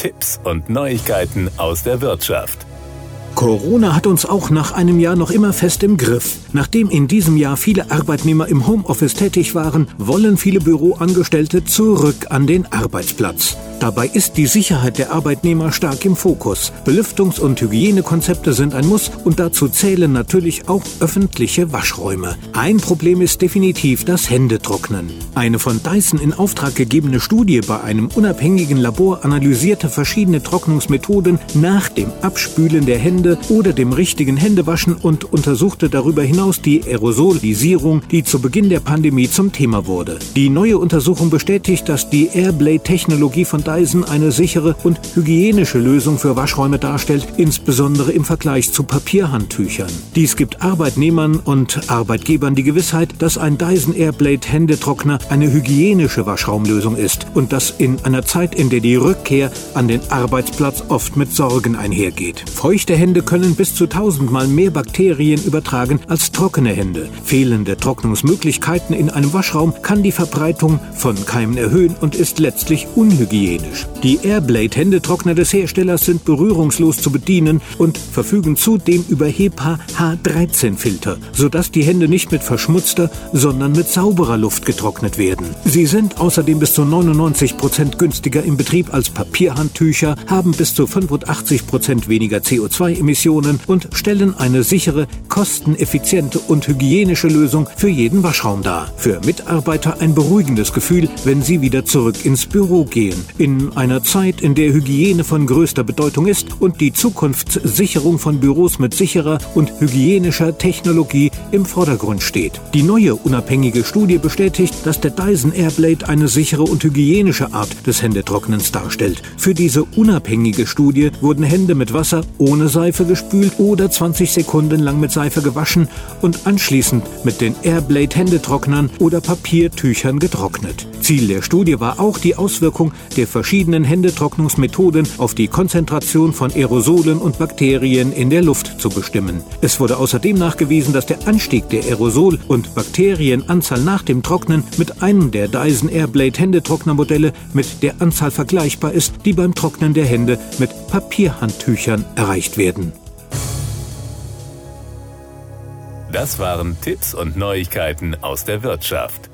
Tipps und Neuigkeiten aus der Wirtschaft. Corona hat uns auch nach einem Jahr noch immer fest im Griff. Nachdem in diesem Jahr viele Arbeitnehmer im Homeoffice tätig waren, wollen viele Büroangestellte zurück an den Arbeitsplatz. Dabei ist die Sicherheit der Arbeitnehmer stark im Fokus. Belüftungs- und Hygienekonzepte sind ein Muss und dazu zählen natürlich auch öffentliche Waschräume. Ein Problem ist definitiv das Händetrocknen. Eine von Dyson in Auftrag gegebene Studie bei einem unabhängigen Labor analysierte verschiedene Trocknungsmethoden nach dem Abspülen der Hände oder dem richtigen Händewaschen und untersuchte darüber hinaus die Aerosolisierung, die zu Beginn der Pandemie zum Thema wurde. Die neue Untersuchung bestätigt, dass die Airblade-Technologie von Dyson eine sichere und hygienische Lösung für Waschräume darstellt, insbesondere im Vergleich zu Papierhandtüchern. Dies gibt Arbeitnehmern und Arbeitgebern die Gewissheit, dass ein Dyson Airblade Händetrockner eine hygienische Waschraumlösung ist und das in einer Zeit, in der die Rückkehr an den Arbeitsplatz oft mit Sorgen einhergeht. Feuchte Hände können bis zu tausendmal mehr Bakterien übertragen als trockene Hände. Fehlende Trocknungsmöglichkeiten in einem Waschraum kann die Verbreitung von Keimen erhöhen und ist letztlich unhygienisch hygienisch. Die Airblade-Händetrockner des Herstellers sind berührungslos zu bedienen und verfügen zudem über HEPA H13-Filter, sodass die Hände nicht mit verschmutzter, sondern mit sauberer Luft getrocknet werden. Sie sind außerdem bis zu 99 Prozent günstiger im Betrieb als Papierhandtücher, haben bis zu 85 Prozent weniger CO2-Emissionen und stellen eine sichere, kosteneffiziente und hygienische Lösung für jeden Waschraum dar. Für Mitarbeiter ein beruhigendes Gefühl, wenn sie wieder zurück ins Büro gehen. In in einer Zeit, in der Hygiene von größter Bedeutung ist und die Zukunftssicherung von Büros mit sicherer und hygienischer Technologie im Vordergrund steht. Die neue unabhängige Studie bestätigt, dass der Dyson Airblade eine sichere und hygienische Art des Händetrocknens darstellt. Für diese unabhängige Studie wurden Hände mit Wasser ohne Seife gespült oder 20 Sekunden lang mit Seife gewaschen und anschließend mit den Airblade Händetrocknern oder Papiertüchern getrocknet. Ziel der Studie war auch die Auswirkung der verschiedenen Händetrocknungsmethoden auf die Konzentration von Aerosolen und Bakterien in der Luft zu bestimmen. Es wurde außerdem nachgewiesen, dass der Anstieg der Aerosol- und Bakterienanzahl nach dem Trocknen mit einem der Dyson Airblade Händetrocknermodelle mit der Anzahl vergleichbar ist, die beim Trocknen der Hände mit Papierhandtüchern erreicht werden. Das waren Tipps und Neuigkeiten aus der Wirtschaft.